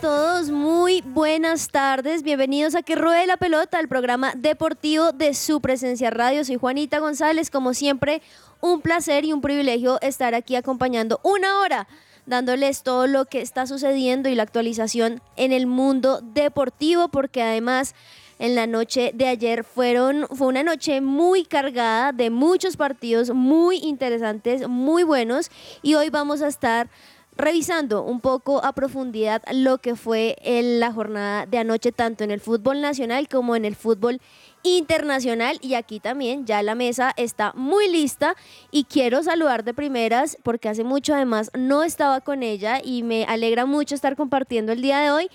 Todos, muy buenas tardes. Bienvenidos a Que Ruede la Pelota, el programa deportivo de su presencia radio. Soy Juanita González, como siempre, un placer y un privilegio estar aquí acompañando una hora, dándoles todo lo que está sucediendo y la actualización en el mundo deportivo, porque además en la noche de ayer fueron, fue una noche muy cargada de muchos partidos muy interesantes, muy buenos, y hoy vamos a estar revisando un poco a profundidad lo que fue en la jornada de anoche, tanto en el fútbol nacional como en el fútbol internacional. Y aquí también ya la mesa está muy lista y quiero saludar de primeras porque hace mucho además no estaba con ella y me alegra mucho estar compartiendo el día de hoy.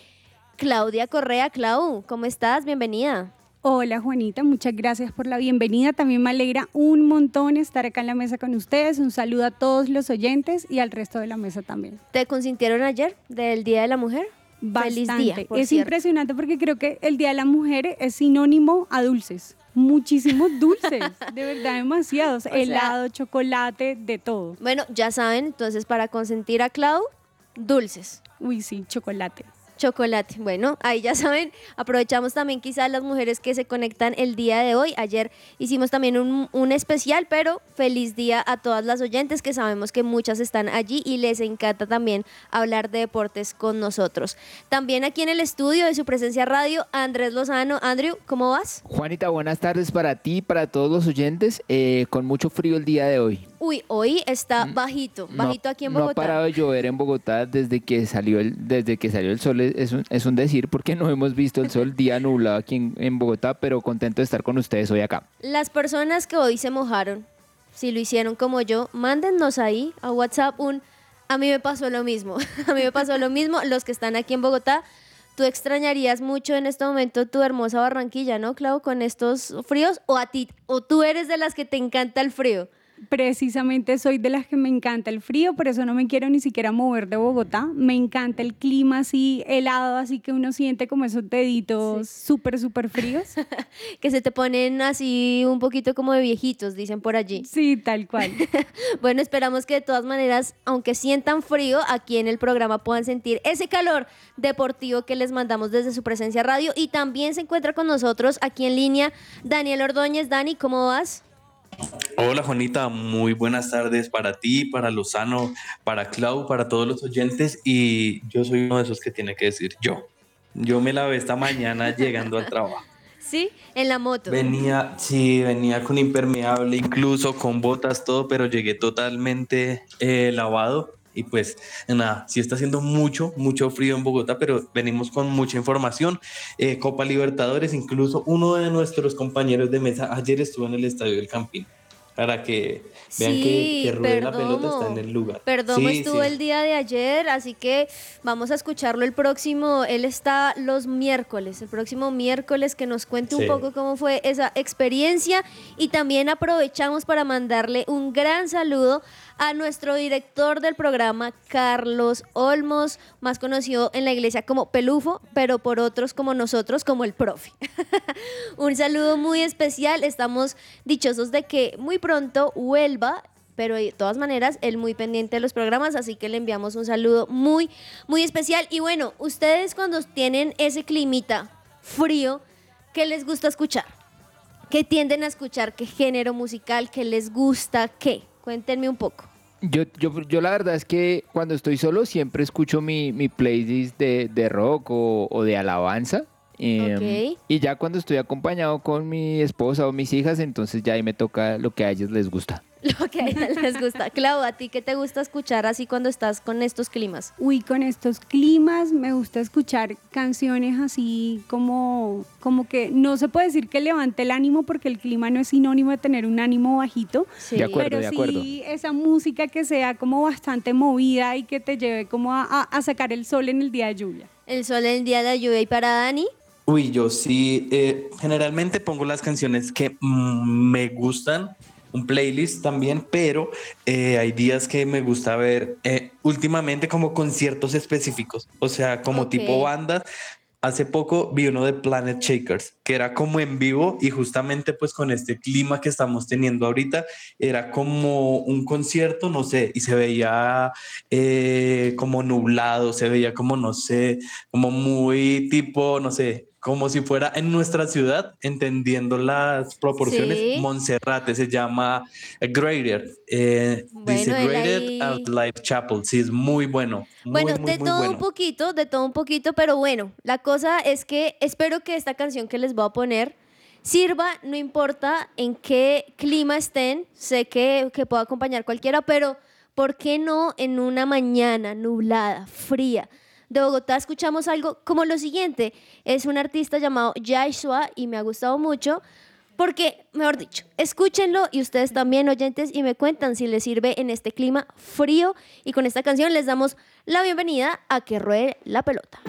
Claudia Correa, Clau, ¿cómo estás? Bienvenida. Hola Juanita, muchas gracias por la bienvenida. También me alegra un montón estar acá en la mesa con ustedes. Un saludo a todos los oyentes y al resto de la mesa también. ¿Te consintieron ayer del Día de la Mujer? Feliz Bastante. día, por es cierto. impresionante porque creo que el Día de la Mujer es sinónimo a dulces. Muchísimos dulces, de verdad demasiados. Helado, chocolate, de todo. Bueno, ya saben, entonces para consentir a Clau, dulces. Uy, sí, chocolate. Chocolate. Bueno, ahí ya saben, aprovechamos también quizás las mujeres que se conectan el día de hoy. Ayer hicimos también un, especial, pero feliz día a todas las oyentes que sabemos que muchas están allí y les encanta también hablar de deportes con nosotros. También aquí en el estudio de su presencia radio, Andrés Lozano. Andrew, ¿cómo vas? Juanita, buenas tardes para ti, para todos los oyentes. eh, con mucho frío el día de hoy. Uy, hoy está bajito, No- bajito aquí en No ha Bogotá. parado de llover en Bogotá desde que salió el, desde que salió el sol. Es, es un, es un decir porque no hemos visto el sol día nublado aquí en, en Bogotá, pero contento de estar con ustedes hoy acá. Las personas que hoy se mojaron, si lo hicieron como yo, mándennos ahí a WhatsApp un a mí me pasó lo mismo. a mí me pasó lo mismo. Los que están aquí en Bogotá, tú extrañarías mucho en este momento tu hermosa Barranquilla, ¿no, Clau? Con estos fríos o a ti o tú eres de las que te encanta el frío. Precisamente soy de las que me encanta el frío, por eso no me quiero ni siquiera mover de Bogotá. Me encanta el clima así helado, así que uno siente como esos deditos súper, súper fríos. Que se te ponen así un poquito como de viejitos, dicen por allí. Sí, tal cual. Bueno, esperamos que de todas maneras, aunque sientan frío, aquí en el programa puedan sentir ese calor deportivo que les mandamos desde su presencia radio. Y también se encuentra con nosotros aquí en línea Daniel Ordóñez. Dani, ¿cómo vas? Hola Juanita, muy buenas tardes para ti, para Lozano, para Clau, para todos los oyentes y yo soy uno de esos que tiene que decir yo. Yo me lavé esta mañana llegando al trabajo. Sí, en la moto. Venía, sí, venía con impermeable, incluso con botas, todo, pero llegué totalmente eh, lavado. Y pues nada, sí está haciendo mucho, mucho frío en Bogotá, pero venimos con mucha información. Eh, Copa Libertadores, incluso uno de nuestros compañeros de mesa ayer estuvo en el Estadio del Campín. Para que vean Sí, que, que ruede la pelota está en el lugar. Perdomo Sí, estuvo sí. el día de ayer, así que vamos a escucharlo el próximo. Él está los miércoles, el próximo miércoles que nos cuente un poco cómo fue esa experiencia y también aprovechamos para mandarle un gran saludo a nuestro director del programa, Carlos Olmos, más conocido en la iglesia como Pelufo, pero por otros como nosotros, como el profe. un saludo muy especial, estamos dichosos de que muy pronto vuelva pero de todas maneras, él muy pendiente de los programas, así que le enviamos un saludo muy, muy especial. Y bueno, ustedes cuando tienen ese climita frío, ¿qué les gusta escuchar? ¿Qué tienden a escuchar? ¿Qué género musical? ¿Qué les gusta? ¿Qué? Cuéntenme un poco. Yo, yo, yo la verdad es que cuando estoy solo siempre escucho mi, mi playlist de, de rock o, o de alabanza. Em. Y ya cuando estoy acompañado con mi esposa o mis hijas, entonces ya ahí me toca lo que a ellos les gusta. Lo que les gusta. Clau, ¿a ti qué te gusta escuchar así cuando estás con estos climas? Uy, con estos climas me gusta escuchar canciones así como, como que no se puede decir que levante el ánimo porque el clima no es sinónimo de tener un ánimo bajito. Sí. De acuerdo, pero de acuerdo. sí esa música que sea como bastante movida y que te lleve como a, a- a sacar el sol en el día de lluvia. El sol en el día de la lluvia y para Dani. Uy, yo sí, eh, generalmente pongo las canciones que mm, me gustan, un playlist también, pero eh, hay días que me gusta ver eh, últimamente como conciertos específicos, o sea, como tipo bandas. Hace poco vi uno de Planet Shakers, que era como en vivo y justamente pues con este clima que estamos teniendo ahorita, era como un concierto, no sé, y se veía eh, como nublado, se veía como, no sé, como muy tipo, no sé, como si fuera en nuestra ciudad, entendiendo las proporciones. Sí. Monserrate se llama Greater. eh, dice Bueno, Greater ahí- at Life Chapel. Sí, es muy bueno. muy, Bueno, muy, de muy todo un poquito, de todo un poquito, pero bueno, la cosa es que espero que esta canción que les voy a poner sirva, no importa en qué clima estén, sé que, que puedo acompañar cualquiera, pero ¿por qué no en una mañana nublada, fría? De Bogotá escuchamos algo como lo siguiente, es un artista llamado Joshua y me ha gustado mucho. Porque, mejor dicho, escúchenlo y ustedes también, oyentes, y me cuentan si les sirve en este clima frío. Y con esta canción les damos la bienvenida a Que Ruede la Pelota.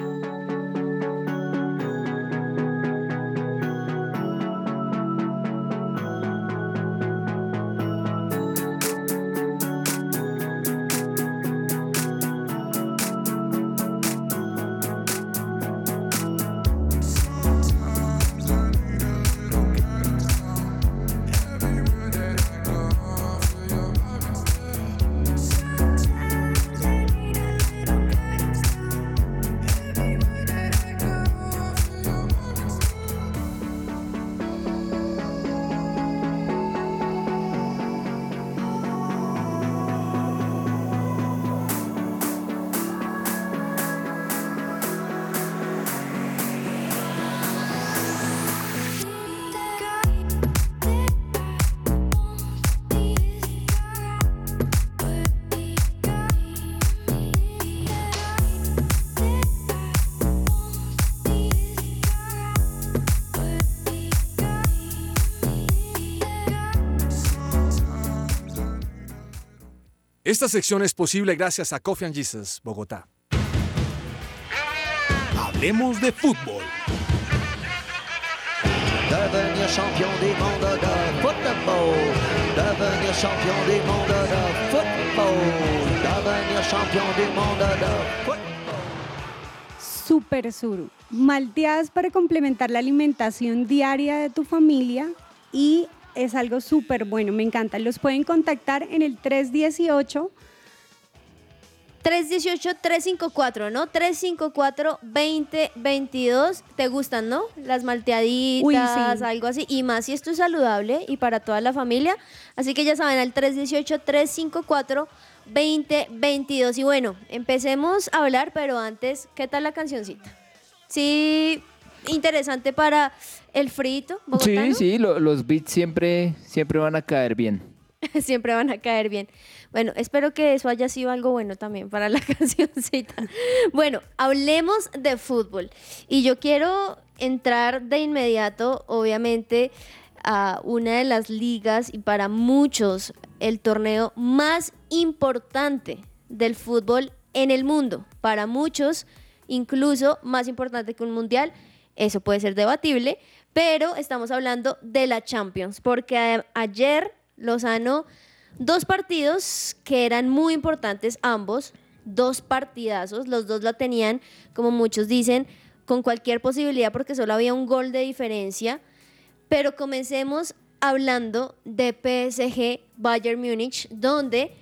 Esta sección es posible gracias a Coffee and Jesus, Bogotá. Hablemos de fútbol. Devenir champion du monde de football. Devenir champion du monde de football. Devenir champion du monde de football. Super Sur. Malteadas para complementar la alimentación diaria de tu familia y es algo súper bueno, me encanta. Los pueden contactar en el 318 318-354, ¿no? 354-2022. ¿Te gustan, no? Las malteaditas, Uy, sí. algo así. Y más si esto es saludable y para toda la familia. Así que ya saben, al 318-354-2022. Y bueno, empecemos a hablar, pero antes, ¿qué tal la cancioncita? Sí, interesante para el frito Sí, sí, lo- los beats siempre, siempre van a caer bien. Siempre van a caer bien. Bueno, espero que eso haya sido algo bueno también para la cancioncita. Bueno, hablemos de fútbol. Y yo quiero entrar de inmediato, obviamente, a una de las ligas y para muchos el torneo más importante del fútbol en el mundo. Para muchos, incluso más importante que un mundial. Eso puede ser debatible, pero estamos hablando de la Champions, porque ayer Lozano, dos partidos que eran muy importantes ambos, dos partidazos, los dos la tenían, como muchos dicen, con cualquier posibilidad porque solo había un gol de diferencia, pero comencemos hablando de PSG Bayern Múnich, donde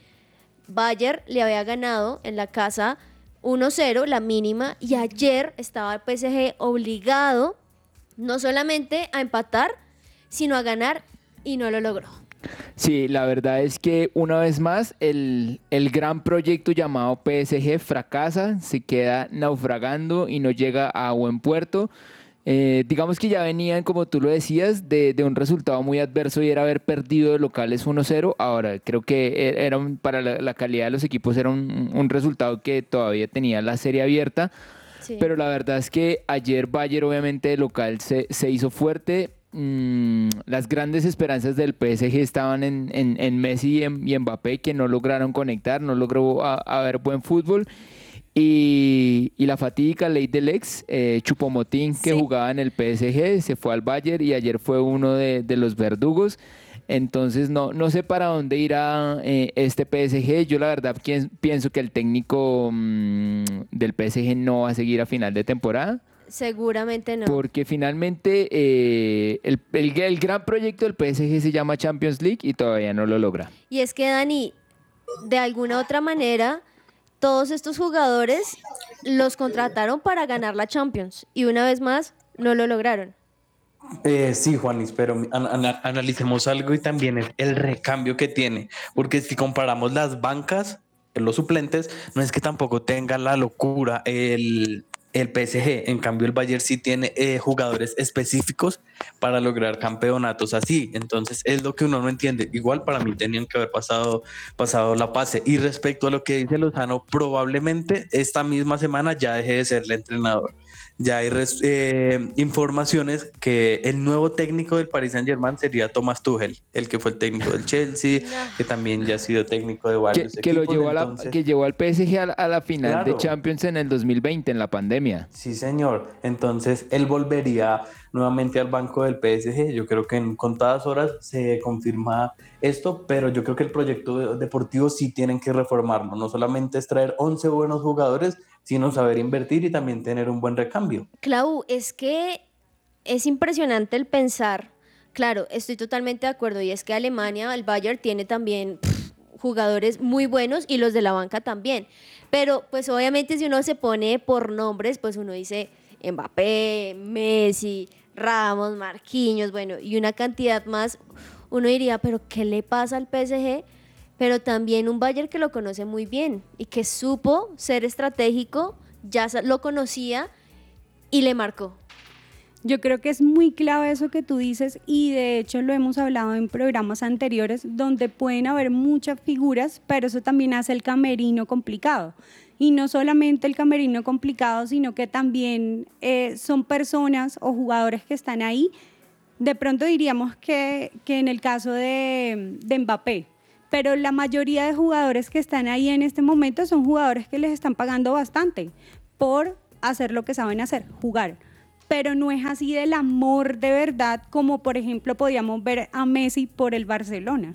Bayern le había ganado en la casa 1-0, la mínima, y ayer estaba el PSG obligado no solamente a empatar, sino a ganar y no lo logró. Sí, la verdad es que una vez más el, el gran proyecto llamado PSG fracasa, se queda naufragando y no llega a buen puerto. Eh, digamos que ya venían, como tú lo decías, de, de un resultado muy adverso y era haber perdido de locales 1-0. Ahora, creo que e- era un- para la, la calidad de los equipos era un, un resultado que todavía tenía la serie abierta. Sí. Pero la verdad es que ayer Bayern, obviamente, de local se, se hizo fuerte. Mm, las grandes esperanzas del PSG estaban en, en- en Messi y en, y Mbappé, que no lograron conectar, no logró a- haber buen fútbol. Y, y la fatídica ley del ex, eh, Chupomotín, que Sí. jugaba en el PSG, se fue al Bayern y ayer fue uno de, de los verdugos. Entonces no, no sé para dónde irá eh, este PSG. Yo la verdad pienso que el técnico mm, del PSG no va a seguir a final de temporada. Seguramente no. Porque finalmente eh, el, el- el gran proyecto del PSG se llama Champions League y todavía no lo logra. Y es que Dani, de alguna otra manera, todos estos jugadores los contrataron para ganar la Champions y una vez más no lo lograron. Eh, sí, Juanis, pero an- ana- analicemos algo y también el, el recambio que tiene, porque si comparamos las bancas, los suplentes, no es que tampoco tenga la locura el, el PSG, en cambio el Bayern sí tiene eh, jugadores específicos para lograr campeonatos así, entonces es lo que uno no entiende, igual para mí tenían que haber pasado, pasado la pase, y respecto a lo que dice Lozano, probablemente esta misma semana ya deje de ser el entrenador. Ya hay res- eh, informaciones que el nuevo técnico del Paris Saint Germain sería Thomas Tuchel, el que fue el técnico del Chelsea, que también ya ha sido técnico de Que, varios que lo equipos, llevó a la, entonces- que llevó al PSG a la, a la final de. Champions en el 2020, en la pandemia. Sí, señor. Entonces él volvería nuevamente al banco del PSG. Yo creo que en contadas horas se confirma esto, pero yo creo que el proyecto de- deportivo sí tienen que reformarlo. No solamente es traer 11 buenos jugadores, sino saber invertir y también tener un buen recambio. Clau, es que es impresionante el pensar. Claro, estoy totalmente de acuerdo y es que Alemania, el Bayern tiene también jugadores muy buenos y los de la banca también. Pero pues obviamente si uno se pone por nombres, pues uno dice Mbappé, Messi, Ramos, Marquinhos, bueno, y una cantidad más, uno diría, pero ¿qué le pasa al PSG? Pero también un Bayern que lo conoce muy bien y que supo ser estratégico, ya lo conocía y le marcó. Yo creo que es muy clave eso que tú dices y de hecho lo hemos hablado en programas anteriores donde pueden haber muchas figuras, pero eso también hace el camerino complicado. Y no solamente el camerino complicado, sino que también eh, son personas o jugadores que están ahí. De pronto diríamos que, que en el caso de, de Mbappé, pero la mayoría de jugadores que están ahí en este momento son jugadores que les están pagando bastante por hacer lo que saben hacer, jugar. Pero no es así del amor de verdad como por ejemplo podíamos ver a Messi por el Barcelona.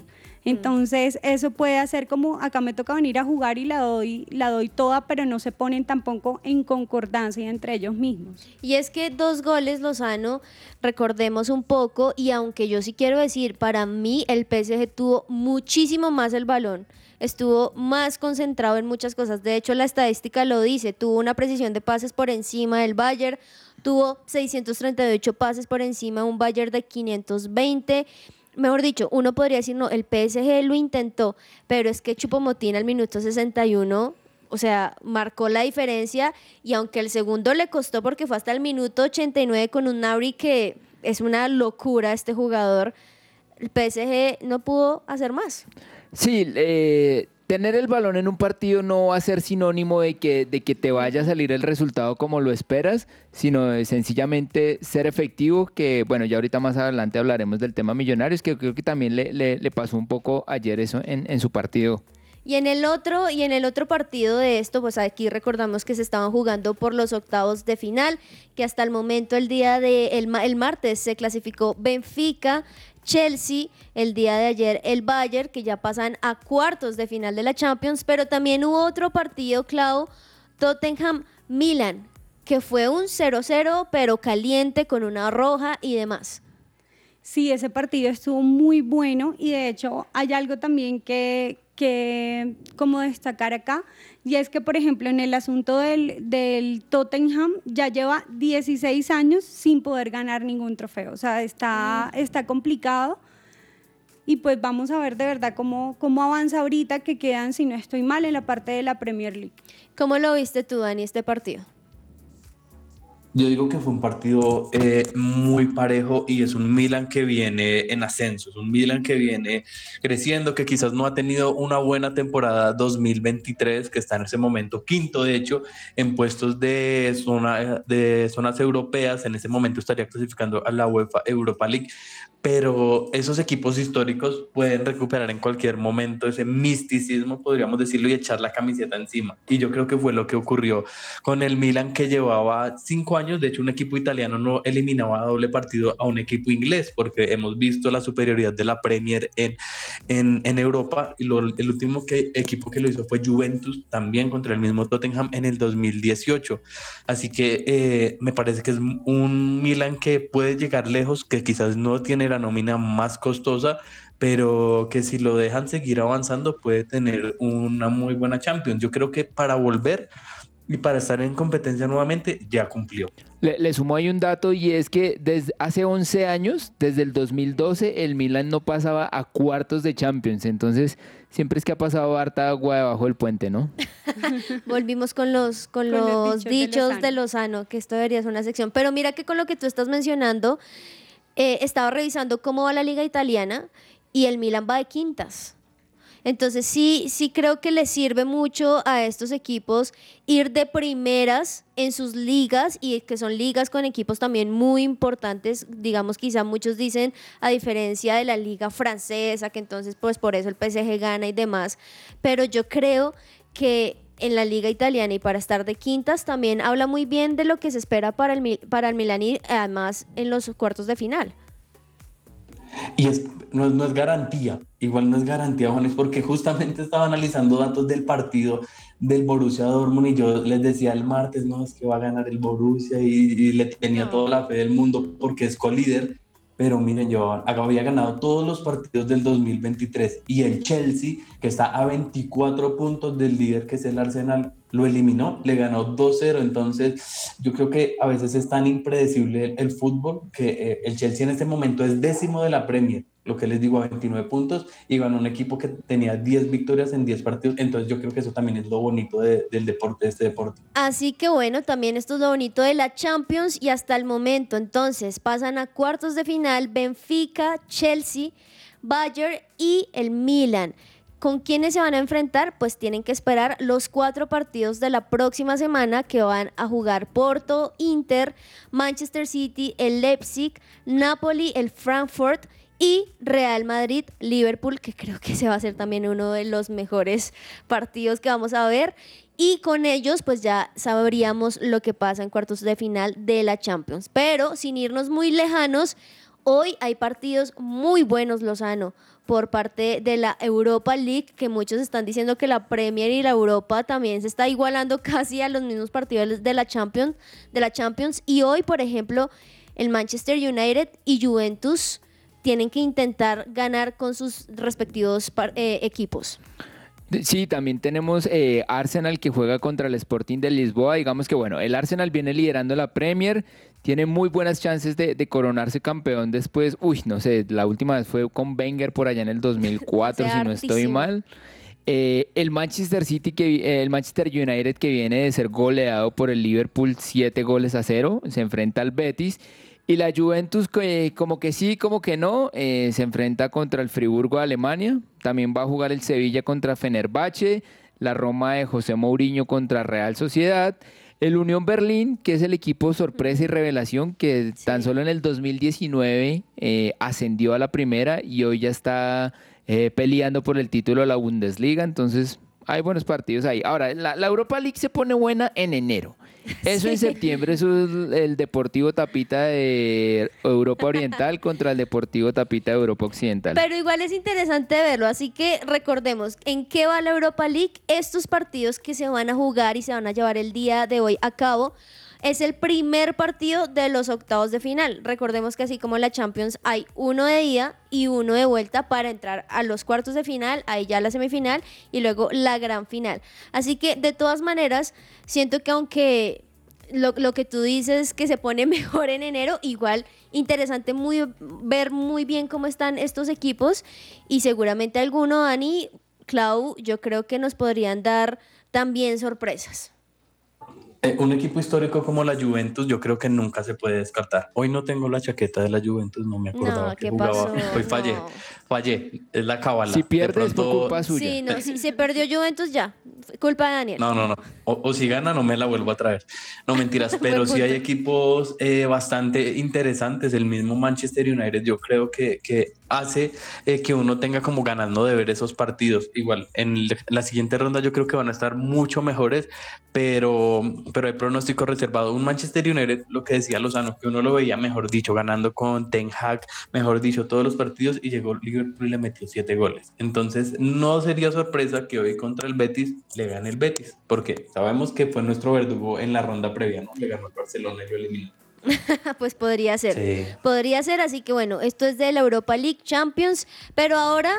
Entonces eso puede hacer como acá me toca venir a jugar y la doy, la doy toda, pero no se ponen tampoco en concordancia entre ellos mismos. Y es que dos goles Lozano, recordemos un poco, y aunque yo sí quiero decir, para mí el PSG tuvo muchísimo más el balón, estuvo más concentrado en muchas cosas. De hecho, la estadística lo dice, tuvo una precisión de pases por encima del Bayern, tuvo 638 pases por encima de un Bayern de 520. Mejor dicho, uno podría decir, no, el PSG lo intentó, pero es que Chupomotín al minuto 61 o sea, marcó la diferencia y aunque el segundo le costó porque fue hasta el minuto 89 con un Nabri que es una locura este jugador, el PSG no pudo hacer más. Sí, eh, tener el balón en un partido no va a ser sinónimo de que, de que te vaya a salir el resultado como lo esperas, sino de sencillamente ser efectivo, que bueno, ya ahorita más adelante hablaremos del tema millonarios, que creo que también le, le- le pasó un poco ayer eso en, en su partido. Y en el otro y en el otro partido de esto, pues aquí recordamos que se estaban jugando por los octavos de final, que hasta el momento el día de el, el martes se clasificó Benfica, Chelsea, el día de ayer el Bayern, que ya pasan a cuartos de final de la Champions, pero también hubo otro partido, Clau, Tottenham Milan, que fue un 0-0 pero caliente con una roja y demás. Sí, ese partido estuvo muy bueno y de hecho hay algo también que, que como destacar acá y es que por ejemplo en el asunto del, del Tottenham ya lleva 16 años sin poder ganar ningún trofeo, o sea, está, está complicado y pues vamos a ver de verdad cómo, cómo avanza ahorita que quedan, si no estoy mal, en la parte de la Premier League. ¿Cómo lo viste tú, Dani, este partido? Yo digo que fue un partido eh, muy parejo y es un Milan que viene en ascenso, es un Milan que viene creciendo, que quizás no ha tenido una buena temporada 2023, que está en ese momento quinto, de hecho, en puestos de, zona, de zonas europeas, en ese momento estaría clasificando a la UEFA Europa League, pero esos equipos históricos pueden recuperar en cualquier momento ese misticismo, podríamos decirlo, y echar la camiseta encima. Y yo creo que fue lo que ocurrió con el Milan, que llevaba cinco años, de hecho un equipo italiano no eliminaba a doble partido a un equipo inglés, porque hemos visto la superioridad de la Premier en, en, en Europa, y el último que, equipo que lo hizo fue Juventus, también contra el mismo Tottenham en el 2018. Así que eh, me parece que es un Milan que puede llegar lejos, que quizás no tiene la nómina más costosa, pero que si lo dejan seguir avanzando puede tener una muy buena Champions. Yo creo que para volver y para estar en competencia nuevamente ya cumplió. Le, sumo ahí un dato y es que desde hace 11 años, desde el 2012, el Milan no pasaba a cuartos de Champions. Entonces, siempre es que ha pasado harta agua debajo del puente, ¿no? Volvimos con los, con, los, dichos, de, Lozano. que esto debería ser una sección. Pero mira que con lo que tú estás mencionando, eh, estaba revisando cómo va la liga italiana y el Milan va de quintas. Entonces sí, sí creo que le sirve mucho a estos equipos ir de primeras en sus ligas y que son ligas con equipos también muy importantes, digamos quizá muchos dicen a diferencia de la liga francesa, que entonces pues por eso el PSG gana y demás, pero yo creo que en la liga italiana y para estar de quintas también habla muy bien de lo que se espera para el, para el Milan y además en los cuartos de final. Y es, no, no, es garantía, igual no es garantía, Juanes, porque justamente estaba analizando datos del partido del Borussia Dortmund y yo les decía el martes, no, es que va a ganar el Borussia y, le tenía toda la fe del mundo porque es colíder pero miren, yo había ganado todos los partidos del 2023 y el Chelsea, que está a 24 puntos del líder que es el Arsenal, lo eliminó, le ganó 2-0. Entonces, yo creo que a veces es tan impredecible el, fútbol que eh, el Chelsea en este momento es décimo de la Premier lo que les digo, a 29 puntos y ganó un equipo que tenía 10 victorias en 10 partidos. Entonces yo creo que eso también es lo bonito del deporte, de este deporte. Así que bueno, también esto es lo bonito de la Champions y hasta el momento entonces pasan a cuartos de final Benfica, Chelsea, Bayern y el Milan. ¿Con quiénes se van a enfrentar? Pues tienen que esperar los cuatro partidos de la próxima semana que van a jugar Porto, Inter, Manchester City, el Leipzig, Napoli, el Frankfurt y Real Madrid, Liverpool, que creo que se va a ser también uno de los mejores partidos que vamos a ver. Y con ellos, pues ya sabríamos lo que pasa en cuartos de final de la Champions. Pero sin irnos muy lejanos, hoy hay partidos muy buenos, Lozano, por parte de la Europa League, que muchos están diciendo que la Premier y la Europa también se está igualando casi a los mismos partidos de la Champions. De la Champions. Y hoy, por ejemplo, el Manchester United y Juventus tienen que intentar ganar con sus respectivos eh, equipos. Sí, también tenemos eh, Arsenal que juega contra el Sporting de Lisboa. Digamos que bueno, el Arsenal viene liderando la Premier, tiene muy buenas chances de, coronarse campeón después. Uy, no sé, la última vez fue con Wenger por allá en el 2004, si no estoy mal. Eh, el Manchester City, que, el Manchester United que viene de ser goleado por el Liverpool 7 goles a 0, se enfrenta al Betis. Y la Juventus, como que sí, como que no, eh, se enfrenta contra el Friburgo de Alemania. También va a jugar el Sevilla contra Fenerbahce, la Roma de José Mourinho contra Real Sociedad. El Unión Berlín, que es el equipo sorpresa y revelación, que tan solo en el 2019 eh, ascendió a la primera y hoy ya está eh, peleando por el título de la Bundesliga. Entonces, hay buenos partidos ahí. Ahora, la, Europa League se pone buena en enero. Eso en septiembre es el Deportivo Tapita de Europa Oriental contra el Deportivo Tapita de Europa Occidental. Pero igual es interesante verlo, así que recordemos en qué va la Europa League, estos partidos que se van a jugar y se van a llevar el día de hoy a cabo es el primer partido de los octavos de final. Recordemos que así como en la Champions hay uno de ida y uno de vuelta para entrar a los cuartos de final, ahí ya la semifinal y luego la gran final. Así que de todas maneras, siento que aunque lo, que tú dices que se pone mejor en enero, igual interesante muy, ver muy bien cómo están estos equipos y seguramente alguno, Ani, Clau, yo creo que nos podrían dar también sorpresas. Eh, un equipo histórico como la Juventus, yo creo que nunca se puede descartar. Hoy no tengo la chaqueta de la Juventus, no me acordaba No, que ¿qué jugaba. pasó? Hoy fallé, No. fallé. Es la cabala. Si De pierdes, por pronto- culpa suya. Sí, no, si se perdió Juventus ya. Culpa de Daniel. No, no, no. O, o si gana, no me la vuelvo a traer. No mentiras, pero sí hay equipos eh, bastante interesantes. El mismo Manchester United, yo creo que, que hace eh, que uno tenga como ganas ¿no? de ver esos partidos. Igual, en la siguiente ronda yo creo que van a estar mucho mejores, pero, pero hay pronóstico reservado. Un Manchester United, lo que decía Lozano, que uno lo veía, mejor dicho, ganando con Ten Hag, mejor dicho, todos los partidos y llegó Liverpool y le metió siete goles. Entonces, no sería sorpresa que hoy contra el Betis le gane el Betis, porque sabemos que fue nuestro verdugo en la ronda previa, ¿no? Le ganó el Barcelona y lo eliminó. pues podría ser. Sí. Podría ser, así que bueno, esto es de la Europa League Champions, pero ahora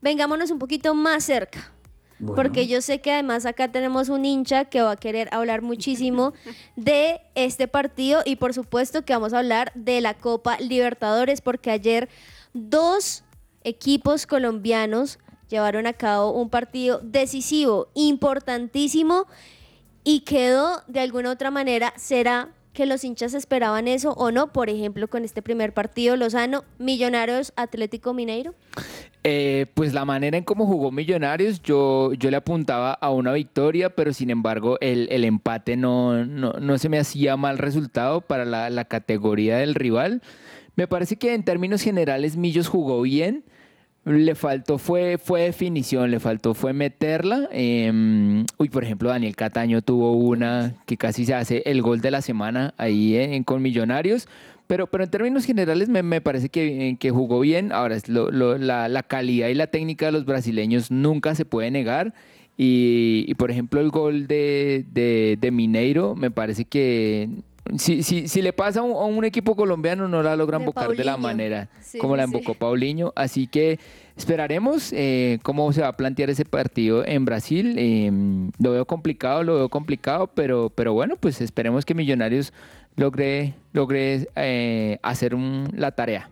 vengámonos un poquito más cerca. Bueno. Porque yo sé que además acá tenemos un hincha que va a querer hablar muchísimo de este partido y por supuesto que vamos a hablar de la Copa Libertadores porque ayer dos equipos colombianos llevaron a cabo un partido decisivo, importantísimo y quedó de alguna otra manera, ¿será que los hinchas esperaban eso o no? Por ejemplo, con este primer partido, Lozano, Millonarios Atlético Mineiro. Eh, pues la manera en cómo jugó Millonarios, yo, yo le apuntaba a una victoria, pero sin embargo el, el empate no, no, no se me hacía mal resultado para la, la categoría del rival. Me parece que en términos generales Millos jugó bien. Le faltó fue, fue definición, le faltó fue meterla. Eh, uy, por ejemplo, Daniel Cataño tuvo una que casi se hace el gol de la semana ahí en- con Millonarios. Pero, pero en términos generales me, me parece que, eh, que jugó bien. Ahora, lo- lo- la, la calidad y la técnica de los brasileños nunca se puede negar. Y, y, por ejemplo, el gol de, de Mineiro me parece que si, si, si le pasa a un, a un equipo colombiano no la logran De bocar de la manera Sí, como la sí. embocó Paulinho. Así que esperaremos eh, cómo se va a plantear ese partido en Brasil. Eh, lo veo complicado, lo veo complicado, pero, pero bueno, pues esperemos que Millonarios logre, logre eh, hacer un- la tarea.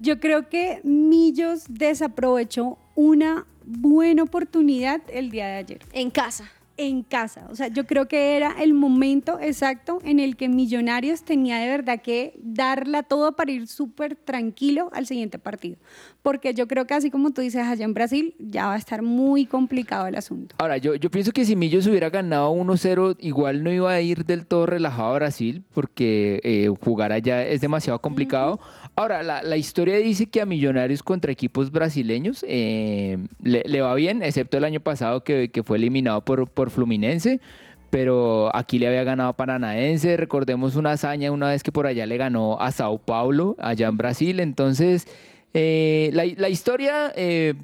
Yo creo que Millos desaprovechó una buena oportunidad el día de ayer En casa. En casa. O sea, yo creo que era el momento exacto en el que Millonarios tenía de verdad que darla todo para ir súper tranquilo al siguiente partido. Porque yo creo que así como tú dices allá en Brasil, ya va a estar muy complicado el asunto. Ahora, yo, yo pienso que si Millos hubiera ganado 1-0, igual no iba a ir del todo relajado a Brasil, porque eh, jugar allá es demasiado complicado. Ahora, la, historia dice que a Millonarios contra equipos brasileños eh, le, va bien, excepto el año pasado que, fue eliminado por, por Fluminense. Pero aquí le había ganado a. Recordemos una hazaña una vez que por allá le ganó a Sao Paulo, allá en Brasil. Entonces, eh, la, la historia eh,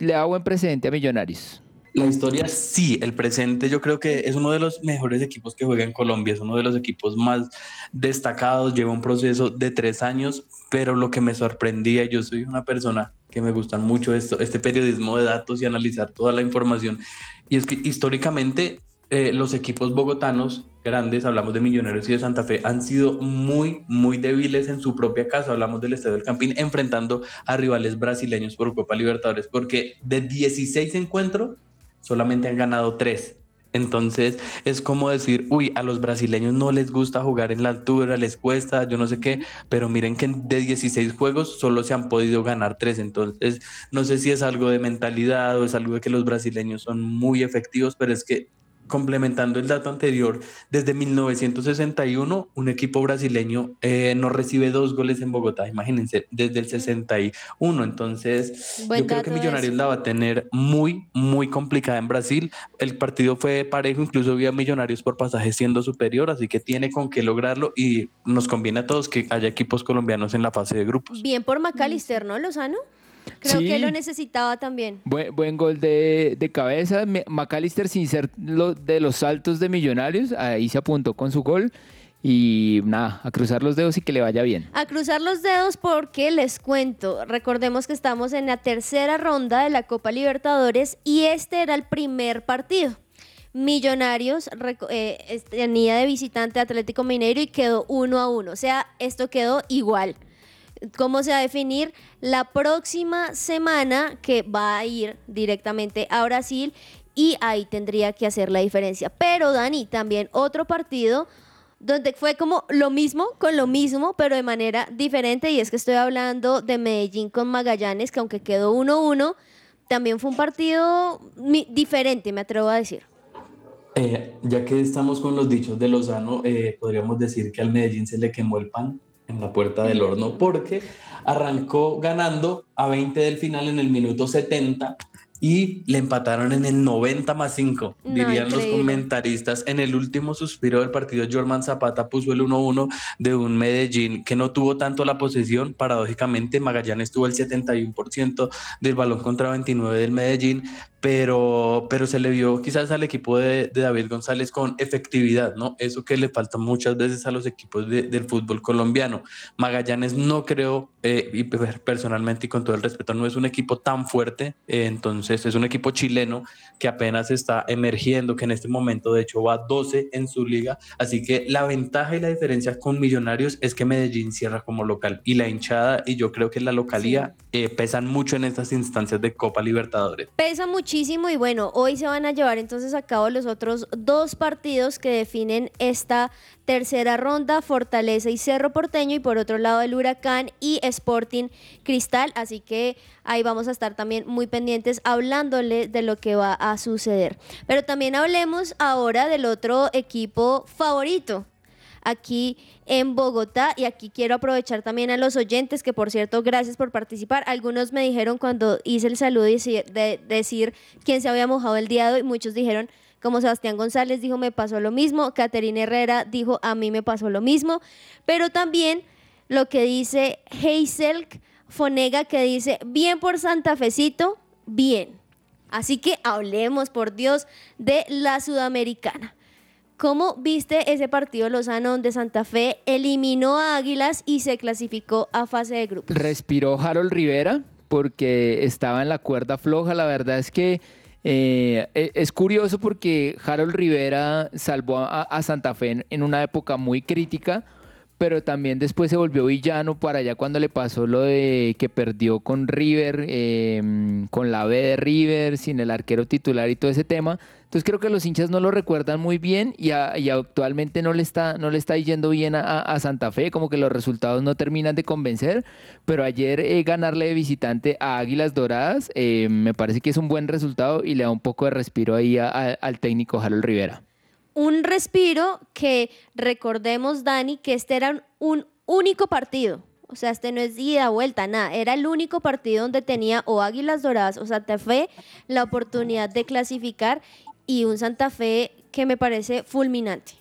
le da buen precedente a Millonarios. La historia sí, el presente yo creo que es uno de los mejores equipos que juega en Colombia, es uno de los equipos más destacados, lleva un proceso de tres años, pero lo que me sorprendía, yo soy una persona que me gustan mucho esto, este periodismo de datos y analizar toda la información, y es que históricamente eh, los equipos bogotanos grandes, hablamos de Millonarios y de Santa Fe, han sido muy, muy débiles en su propia casa. Hablamos del Estadio del Campín enfrentando a rivales brasileños por Copa Libertadores, porque de 16 encuentros solamente han ganado 3. Entonces es como decir, uy, a los brasileños no les gusta jugar en la altura, les cuesta, yo no sé qué, pero miren que de 16 juegos solo se han podido ganar 3. Entonces no sé si es algo de mentalidad o es algo de que los brasileños son muy efectivos, pero es que complementando el dato anterior, desde 1961 un equipo brasileño eh, no recibe dos goles en Bogotá, imagínense, desde el 61. Entonces, Buen yo creo que Millonarios la va a tener muy, muy complicada en Brasil. El partido fue parejo, incluso había Millonarios por pasaje siendo superior, así que tiene con qué lograrlo y nos conviene a todos que haya equipos colombianos en la fase de grupos. Bien por McAllister, ¿no, Lozano? Creo Sí. que lo necesitaba también. Buen, buen gol de, de cabeza. McAllister sin ser lo- de los saltos de Millonarios, ahí se apuntó con su gol. Y nada, a cruzar los dedos y que le vaya bien. A cruzar los dedos porque les cuento, recordemos que estamos en la tercera ronda de la Copa Libertadores y este era el primer partido. Millonarios eh, tenía de visitante Atlético Mineiro y quedó uno a uno. O sea, esto quedó igual. ¿Cómo se va a definir? La próxima semana que va a ir directamente a Brasil y ahí tendría que hacer la diferencia. Pero Dani, también otro partido donde fue como lo mismo con lo mismo, pero de manera diferente, y es que estoy hablando de Medellín con Magallanes, que aunque quedó 1-1, también fue un partido diferente, me atrevo a decir. Eh, ya que estamos con los dichos de Lozano, eh, podríamos decir que al Medellín se le quemó el pan en la puerta del horno porque arrancó ganando a 20 del final en el minuto 70 y le empataron en el 90 más 5, dirían los comentaristas. En el último suspiro del partido, Jorman Zapata puso el 1-1 de un Medellín que no tuvo tanto la posesión. Paradójicamente, Magallanes tuvo el 71% del balón contra 29 del Medellín, pero, pero se le vio quizás al equipo de, David González con efectividad, ¿no? Eso que le falta muchas veces a los equipos del fútbol colombiano. Magallanes no creo, eh, y personalmente y con todo el respeto, no es un equipo tan fuerte, eh, entonces es un equipo chileno que apenas está emergiendo, que en este momento de hecho va 12 en su liga, así que la ventaja y la diferencia con Millonarios es que Medellín cierra como local. Y la hinchada y yo creo que la localía eh, pesan mucho en estas instancias de Copa Libertadores. Pesa muchísimo y bueno, hoy se van a llevar entonces a cabo los otros dos partidos que definen esta tercera ronda, Fortaleza y Cerro Porteño y por otro lado el Huracán y Sporting Cristal, así que ahí vamos a estar también muy pendientes hablándole de lo que va a suceder. Pero también hablemos ahora del otro equipo favorito aquí en Bogotá. Y aquí quiero aprovechar también a los oyentes, que por cierto, gracias por participar. Algunos me dijeron cuando hice el saludo de decir quién se había mojado el día de hoy, muchos dijeron como Sebastián González dijo, me pasó lo mismo, Caterina Herrera dijo, a mí me pasó lo mismo, pero también lo que dice Hazel Fonega, que dice, bien por Santa Fecito, bien. Así que hablemos, por Dios, de la Sudamericana. ¿Cómo viste ese partido Lozano donde Santa Fe eliminó a Águilas y se clasificó a fase de grupos? Respiró Harold Rivera porque estaba en la cuerda floja. La verdad es que eh, e, es curioso porque Harold Rivera salvó a, Santa Fe en, una época muy crítica, pero también después se volvió villano para allá cuando le pasó lo de que perdió con River, em, con la B de River, sin el arquero titular y todo ese tema entonces creo que los hinchas no lo recuerdan muy bien y, actualmente no le está, no le está yendo bien a, Santa Fe, como que los resultados no terminan de convencer, pero ayer eh, ganarle de visitante a Águilas Doradas eh, me parece que es un buen resultado y le da un poco de respiro ahí al técnico Harold Rivera. Un respiro que recordemos, Dani, que este era un único partido. O sea, este no es ida, vuelta, nada. Era el único partido donde tenía o Águilas Doradas o Santa Fe la oportunidad de clasificar y un Santa Fe que me parece fulminante.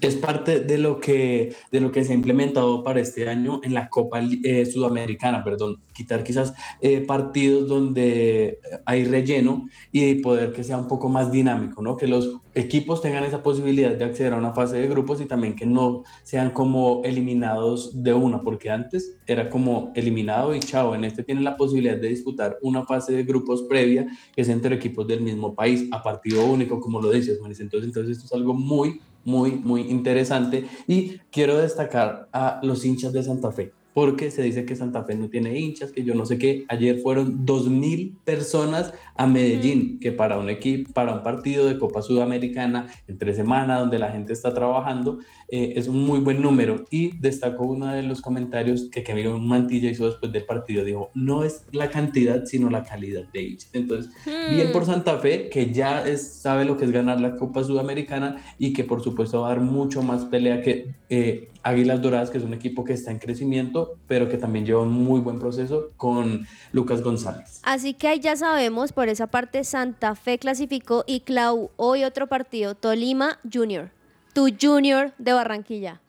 Es parte de lo que, de lo que se ha implementado para este año en la Copa eh, Sudamericana, perdón, quitar quizás eh, partidos donde hay relleno y poder que sea un poco más dinámico, ¿no? Que los equipos tengan esa posibilidad de acceder a una fase de grupos y también que no sean como eliminados de una, porque antes era como eliminado y chao, en este tienen la posibilidad de disputar una fase de grupos previa que es entre equipos del mismo país a partido único, como lo dices. Entonces, entonces esto es algo muy, muy, muy interesante y quiero destacar a los hinchas de Santa Fe porque se dice que Santa Fe no tiene hinchas, que yo no sé qué. Ayer fueron 2.000 personas a Medellín, que para un equipo, para un partido de Copa Sudamericana entre semana, donde la gente está trabajando, eh, es un muy buen número. Y destacó uno de los comentarios que Kevin Mantilla hizo después del partido, dijo, no es la cantidad, sino la calidad de hinchas. Entonces, bien por hmm. Santa Fe, que ya es, sabe lo que es ganar la Copa Sudamericana y que por supuesto va a dar mucho más pelea que eh, Águilas Doradas, que es un equipo que está en crecimiento, pero que también lleva un muy buen proceso con Lucas González. Así que ahí ya sabemos, por esa parte Santa Fe clasificó y Clau, hoy otro partido, Tolima Junior, tu Junior de Barranquilla.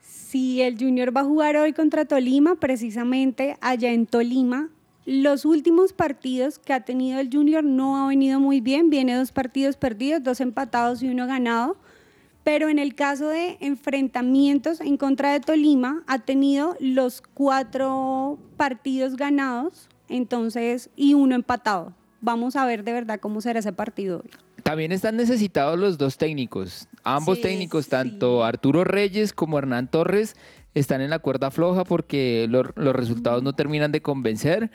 Sí, el Junior va a jugar hoy contra Tolima, precisamente allá en Tolima. Los últimos partidos que ha tenido el Junior no ha venido muy bien, viene dos partidos perdidos, dos empatados y uno ganado pero en el caso de enfrentamientos en contra de Tolima ha tenido los cuatro partidos ganados, entonces, y uno empatado. Vamos a ver de verdad cómo será ese partido También están necesitados los dos técnicos. Ambos técnicos, tanto Arturo Reyes como Hernán Torres, están en la cuerda floja porque los resultados no terminan de convencer.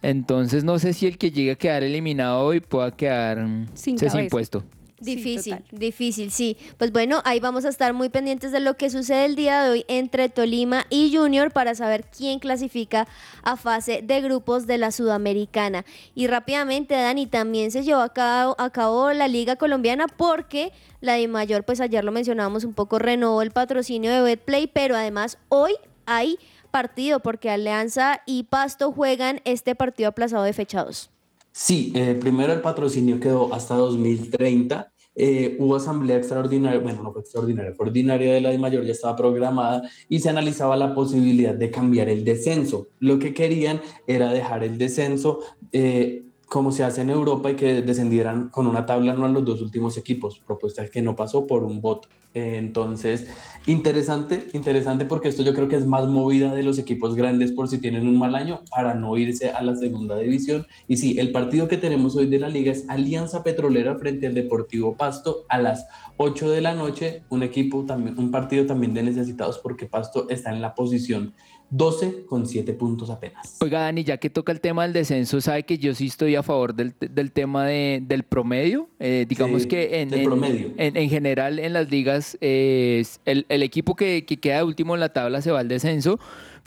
Entonces no sé si el que llegue a quedar eliminado hoy pueda quedar mm, Sin sin puesto. Difícil, difícil, sí. Pues bueno, ahí vamos a estar muy pendientes de lo que sucede el día de hoy entre Tolima y Junior para saber quién clasifica a fase de grupos de la Sudamericana. Y rápidamente, Dani, también se llevó a cabo, a cabo la Liga Colombiana porque la de Mayor, pues ayer lo mencionábamos un poco, renovó el patrocinio de Betplay, pero además hoy hay partido porque Alianza y Pasto juegan este partido aplazado de fechados. Sí, eh, primero el patrocinio quedó hasta 2030. Eh, hubo asamblea extraordinaria, bueno, no fue extraordinaria, fue ordinaria de la de mayor, ya estaba programada y se analizaba la posibilidad de cambiar el descenso. Lo que querían era dejar el descenso eh, como se hace en Europa y que descendieran con una tabla anual los dos últimos equipos, propuesta que no pasó por un voto. Entonces, interesante, interesante porque esto yo creo que es más movida de los equipos grandes por si tienen un mal año para no irse a la segunda división. Y sí, el partido que tenemos hoy de la liga es Alianza Petrolera frente al Deportivo Pasto a las 8 de la noche, un equipo también, un partido también de necesitados porque Pasto está en la posición 12 con 7 puntos apenas. Oiga, Dani, ya que toca el tema del descenso, sabe que yo sí estoy a favor del, del tema de- del promedio. Eh, digamos Sí, que en, en- promedio. en- en general en las ligas eh, el, el equipo que, que queda último en la tabla se va al descenso,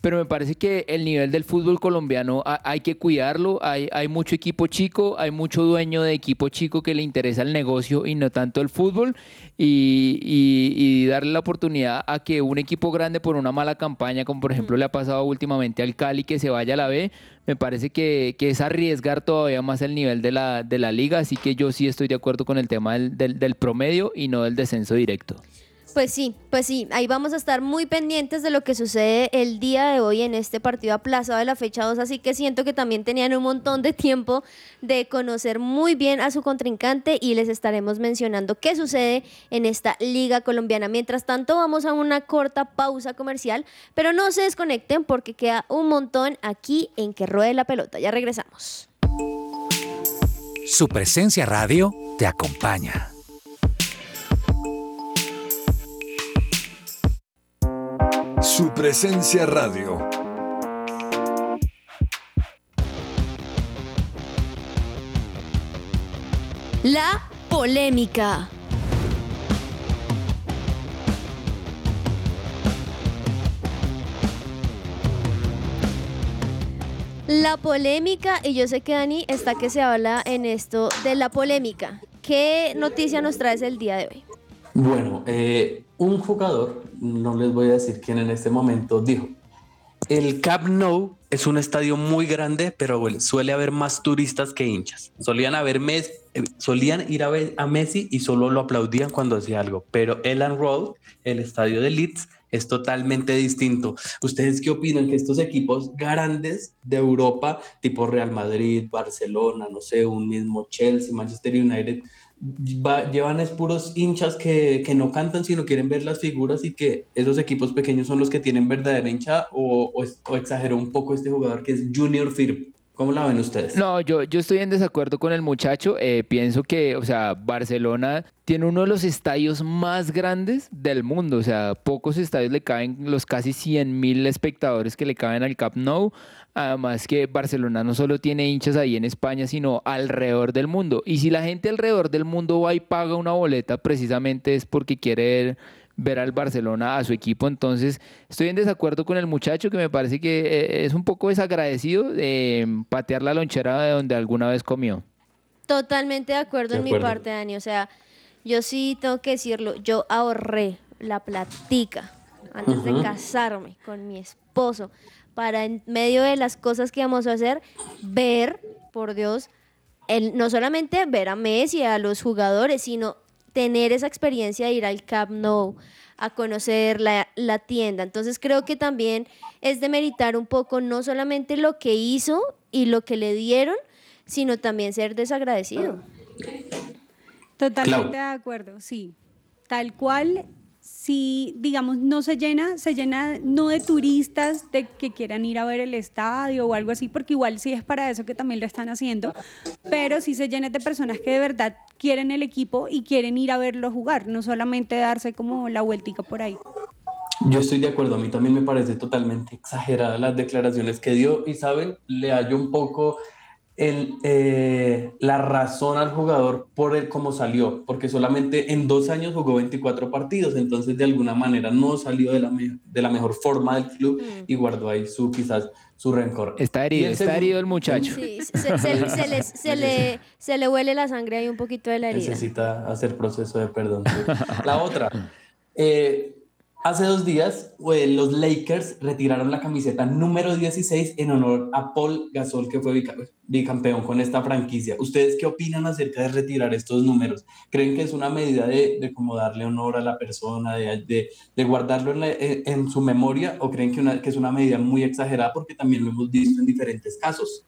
pero me parece que el nivel del fútbol colombiano ha- hay que cuidarlo. Hay, hay mucho equipo chico, hay mucho dueño de equipo chico que le interesa el negocio y no tanto el fútbol. Y, y- y darle la oportunidad a que un equipo grande por una mala campaña, como por ejemplo le ha pasado últimamente al Cali, que se vaya a la B, me parece que, que es arriesgar todavía más el nivel de la, de la liga. Así que yo sí estoy de acuerdo con el tema del, del- del promedio y no del descenso directo. Pues sí, pues sí, ahí vamos a estar muy pendientes de lo que sucede el día de hoy en este partido aplazado de la fecha 2, así que siento que también tenían un montón de tiempo de conocer muy bien a su contrincante y les estaremos mencionando qué sucede en esta liga colombiana. Mientras tanto, vamos a una corta pausa comercial, pero no se desconecten porque queda un montón aquí en que ruede la pelota. Ya regresamos. Su presencia radio te acompaña. Su presencia radio. La polémica. La polémica, y yo sé que Dani está que se habla en esto de la polémica. ¿Qué noticia nos traes el día de hoy? Bueno, eh, un jugador, no les voy a decir quién en este momento, dijo, el Camp Nou es un estadio muy grande, pero suele haber más turistas que hinchas. Solían, haber Mes- eh, solían ir a ver a Messi y solo lo aplaudían cuando hacía algo, pero Elland Road, el estadio de Leeds, es totalmente distinto. ¿Ustedes qué opinan que estos equipos grandes de Europa, tipo Real Madrid, Barcelona, no sé, un mismo Chelsea, Manchester United, va- llevan es puros hinchas que, que no cantan, sino quieren ver las figuras y que esos equipos pequeños son los que tienen verdadera hinchada o, o, exageró un poco este jugador que es Junior Firp? ¿Cómo la ven ustedes? No, yo, yo estoy en desacuerdo con el muchacho. Eh, pienso que, o sea, Barcelona tiene uno de los estadios más grandes del mundo. O sea, pocos estadios le caben los casi 100 mil espectadores que le caben al Camp Nou. Además que Barcelona no solo tiene hinchas ahí en España, sino alrededor del mundo. Y si la gente alrededor del mundo va y paga una boleta, precisamente es porque quiere ver al Barcelona, a su equipo. Entonces, estoy en desacuerdo con el muchacho que me parece que eh, es un poco desagradecido de mm, patear la lonchera de donde alguna vez comió. Totalmente de acuerdo De en mi parte, Dani. O sea, yo sí tengo que decirlo, yo ahorré la platica antes de casarme con mi esposo para en medio de las cosas que íbamos a hacer, ver, por Dios, el, no solamente ver a Messi, a los jugadores, sino tener esa experiencia de ir al Camp Nou, a conocer la, la tienda. Entonces creo que también es de meritar un poco no solamente lo que hizo y lo que le dieron, sino también ser desagradecido. Totalmente de acuerdo, sí. Tal cual, si digamos no se llena, se llena no de turistas de que quieran ir a ver el estadio o algo así, porque igual sí es para eso que también lo están haciendo, pero sí se llena de personas que de verdad quieren el equipo y quieren ir a verlo jugar, no solamente darse como la vueltica por ahí. Yo estoy de acuerdo, a mí también me parece totalmente exagerada las declaraciones que dio y saben, le hallo un poco el, eh, la razón al jugador por el cómo salió, porque solamente en dos años jugó 24 partidos, entonces de alguna manera no salió de la, de la mejor forma del club mm. y guardó ahí su quizás su rencor. Está herido, está herido el muchacho. Sí, se, se, le, se, le, huele la sangre ahí un poquito de la herida. Necesita hacer proceso de perdón. La otra, eh, Hace dos días, eh, los Lakers retiraron la camiseta número 16 en honor a Paul Gasol, que fue bicampeón con esta franquicia. ¿Ustedes qué opinan acerca de retirar estos números? ¿Creen que es una medida de, como darle honor a la persona, de, guardarlo en, en, su memoria, o creen que, es una medida muy exagerada porque también lo hemos visto en diferentes casos?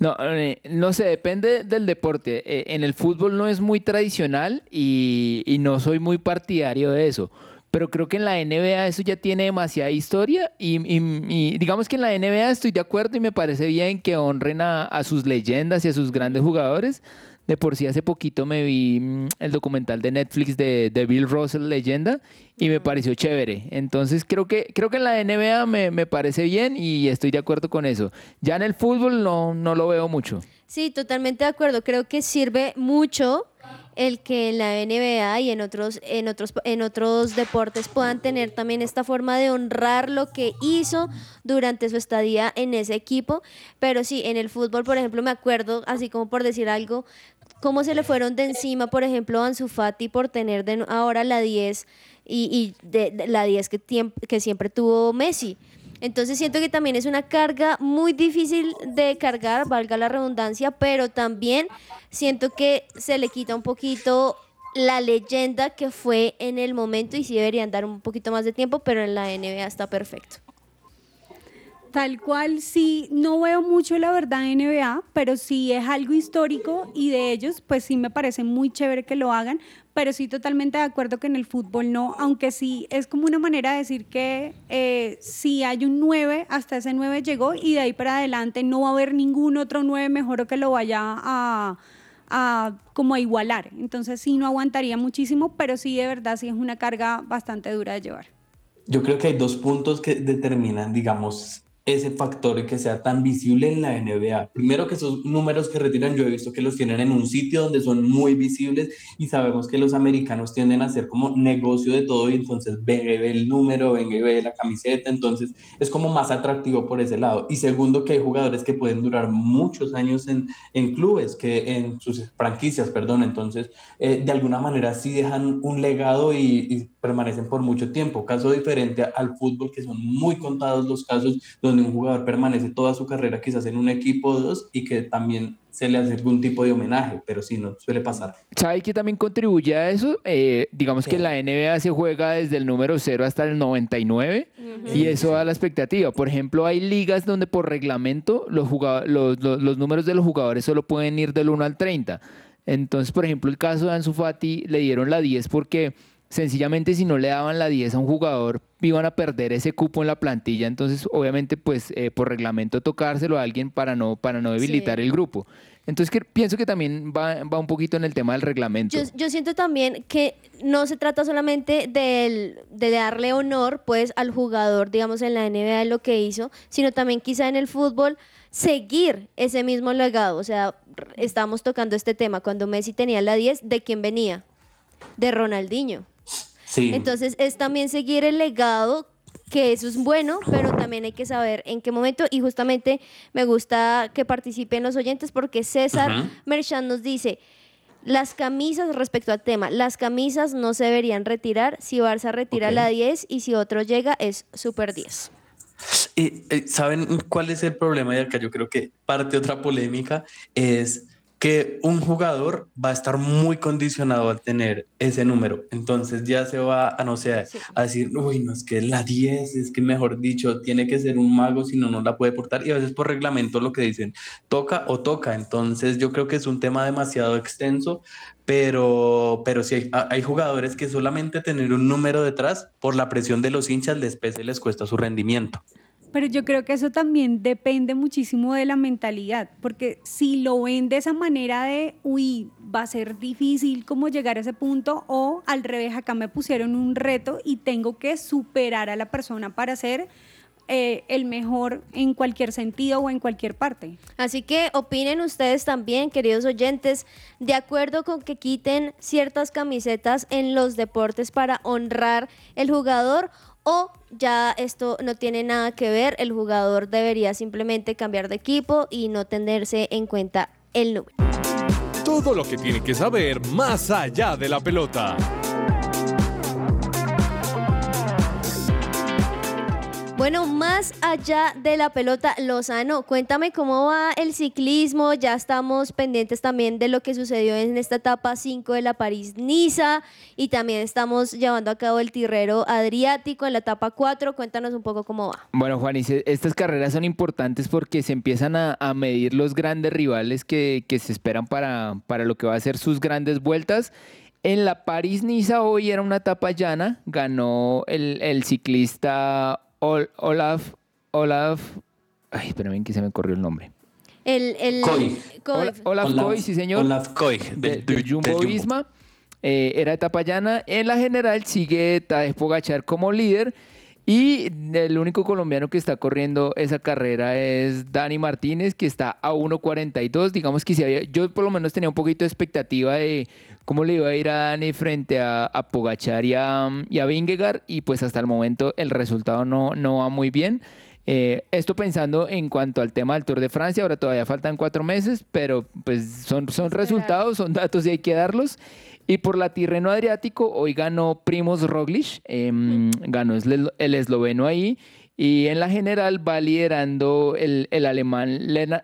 No, eh, no sé, depende del deporte. Eh, en el fútbol no es muy tradicional y no soy muy partidario de eso pero creo que en la NBA eso ya tiene demasiada historia y, digamos que en la NBA estoy de acuerdo y me parece bien que honren a, sus leyendas y a sus grandes jugadores. De por sí hace poquito me vi mm, el documental de Netflix de, Bill Russell, leyenda, y me pareció chévere. Entonces creo que, creo que en la NBA me, me, parece bien y estoy de acuerdo con eso. Ya en el fútbol no, no lo veo mucho. Sí, totalmente de acuerdo. Creo que sirve mucho el que en la NBA y en otros, en otros, en otros deportes puedan tener también esta forma de honrar lo que hizo durante su estadía en ese equipo. Pero sí, en el fútbol, por ejemplo, me acuerdo, así como por decir algo, cómo se le fueron de encima, por ejemplo, a Ansu Fati por tener de, ahora la 10 y, de, la 10 que, que siempre tuvo Messi. Entonces siento que también es una carga muy difícil de cargar, valga la redundancia, pero también siento que se le quita un poquito la leyenda que fue en el momento y sí deberían dar un poquito más de tiempo, pero en la NBA está perfecto. Tal cual, sí, no veo mucho la verdad en NBA, pero sí es algo histórico y de ellos, pues sí me parece muy chévere que lo hagan, pero sí totalmente de acuerdo que en el fútbol no, aunque sí es como una manera de decir que eh, si hay un 9, hasta ese 9 llegó y de ahí para adelante no va a haber ningún otro 9 mejor o que lo vaya a a como a igualar. Entonces sí no aguantaría muchísimo, pero sí de verdad sí es una carga bastante dura de llevar. Yo creo que hay dos puntos que determinan, digamos, ese factor que sea tan visible en la NBA. Primero que esos números que retiran, yo he visto que los tienen en un sitio donde son muy visibles y sabemos que los americanos tienden a hacer como negocio de todo y entonces ve, ve el número, ven ve la camiseta, entonces es como más atractivo por ese lado. Y segundo que hay jugadores que pueden durar muchos años en, en clubes, que en sus franquicias, perdón, entonces eh, de alguna manera sí dejan un legado y, y permanecen por mucho tiempo. Caso diferente al fútbol, que son muy contados los casos donde un jugador permanece toda su carrera quizás en un equipo o dos y que también se le hace algún tipo de homenaje, pero sí, no suele pasar. ¿Sabe que también contribuye a eso? Eh, digamos que la NBA se juega desde el número 0 hasta el 99 y eso da la expectativa. Por ejemplo, hay ligas donde por reglamento los, los, los, números de los jugadores solo pueden ir del 1 al 30. Entonces, por ejemplo, el caso de Ansu Fati le dieron la 10 porque sencillamente si no le daban la 10 a un jugador iban a perder ese cupo en la plantilla, entonces obviamente pues eh, por reglamento tocárselo a alguien para no, para no debilitar el grupo. Entonces que, pienso que también va, va, un poquito en el tema del reglamento. Yo, siento también que no se trata solamente de, de darle honor pues al jugador, digamos en la NBA lo que hizo, sino también quizá en el fútbol seguir ese mismo legado. O sea, estamos tocando este tema, cuando Messi tenía la 10, ¿de quién venía? De Ronaldinho. Entonces es también seguir el legado que eso es bueno, pero también hay que saber en qué momento. Y justamente me gusta que participen los oyentes porque César uh nos dice, las camisas respecto al tema, las camisas no se deberían retirar, si Barça retira la 10 y si otro llega es super 10. Y, eh, ¿Saben cuál es el problema? Y acá yo creo que parte otra polémica es que un jugador va a estar muy condicionado al tener ese número. Entonces ya se va a, no sé, a decir, uy, no es que la 10, es que mejor dicho, tiene que ser un mago, si no, no la puede portar. Y a veces por reglamento lo que dicen, toca o toca. Entonces yo creo que es un tema demasiado extenso, pero, pero sí hay, hay jugadores que solamente tener un número detrás, por la presión de los hinchas, les pese, les cuesta su rendimiento. Pero yo creo que eso también depende muchísimo de la mentalidad, porque si lo ven de esa manera de, uy, va a ser difícil como llegar a ese punto, o al revés, acá me pusieron un reto y tengo que superar a la persona para ser eh, el mejor en cualquier sentido o en cualquier parte. Así que opinen ustedes también, queridos oyentes, de acuerdo con que quiten ciertas camisetas en los deportes para honrar el jugador o ya esto no tiene nada que ver, el jugador debería simplemente cambiar de equipo y no tenerse en cuenta el número. Todo lo que tiene que saber más allá de la pelota. Bueno, más allá de la pelota, Lozano, cuéntame cómo va el ciclismo. Ya estamos pendientes también de lo que sucedió en esta etapa 5 de la París-Niza y también estamos llevando a cabo el Tirrero Adriático en la etapa 4. Cuéntanos un poco cómo va. Bueno, Juan, estas carreras son importantes porque se empiezan a, medir los grandes rivales que, se esperan para, para lo que va a ser sus grandes vueltas. En la París-Niza hoy era una etapa llana, ganó el, el ciclista Olaf, Olaf, ay, espérame que se me corrió el nombre. El, el Olaf, Koy, sí señor. Olaf Koy, de, Jumbo Visma. Eh, era etapa llana. En la general sigue Tadej Pogachar como líder. Y el único colombiano que está corriendo esa carrera es Dani Martínez, que está a 1.42. Digamos que si había, yo por lo menos tenía un poquito de expectativa de cómo le iba a ir a Dani frente a, a Pogachar y a, y Vingegaard. Y pues hasta el momento el resultado no, no va muy bien. Eh, esto pensando en cuanto al tema del Tour de Francia, ahora todavía faltan cuatro meses, pero pues son, son resultados, son datos y hay que darlos. Y por la Tirreno Adriático, hoy ganó Primos Roglic, em, ganó el, esloveno ahí. Y en la general va liderando el, alemán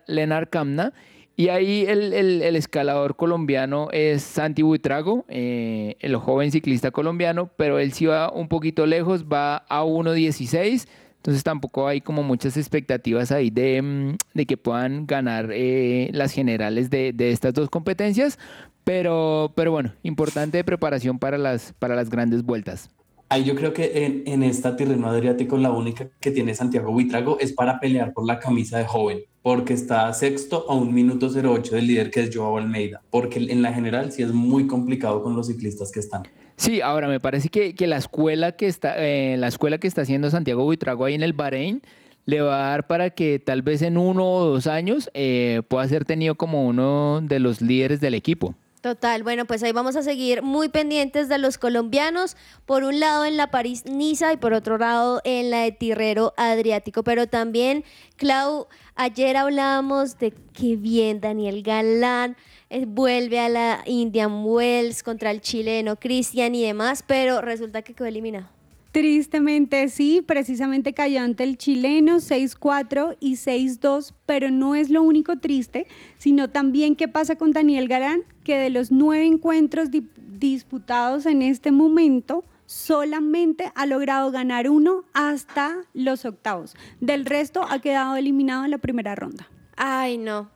Lennart Kamna. Y ahí el, escalador colombiano es Santi Buitrago, eh, el joven ciclista colombiano, pero él sí va un poquito lejos, va a 1.16. Entonces tampoco hay como muchas expectativas ahí de, em, que puedan ganar eh, las generales de, de, estas dos competencias, pero, pero bueno, importante preparación para las, para las grandes vueltas. Ahí yo creo que en, en esta terreno adriático la única que tiene Santiago Buitrago es para pelear por la camisa de joven, porque está sexto a un minuto 08 del líder que es Joao Almeida, porque en la general sí es muy complicado con los ciclistas que están. Sí, ahora me parece que, que la escuela que está eh, la escuela que está haciendo Santiago Buitrago ahí en el Bahrein le va a dar para que tal vez en uno o dos años eh, pueda ser tenido como uno de los líderes del equipo. Total, bueno, pues ahí vamos a seguir muy pendientes de los colombianos, por un lado en la París-Niza y por otro lado en la de Tirrero Adriático, pero también, Clau, ayer hablábamos de qué bien Daniel Galán eh, vuelve a la Indian Wells contra el chileno Cristian y demás, pero resulta que quedó eliminado. Tristemente sí, precisamente cayó ante el chileno 6-4 y 6-2, pero no es lo único triste, sino también qué pasa con Daniel Garán, que de los nueve encuentros disputados en este momento, solamente ha logrado ganar uno hasta los octavos. Del resto ha quedado eliminado en la primera ronda. Ay, no.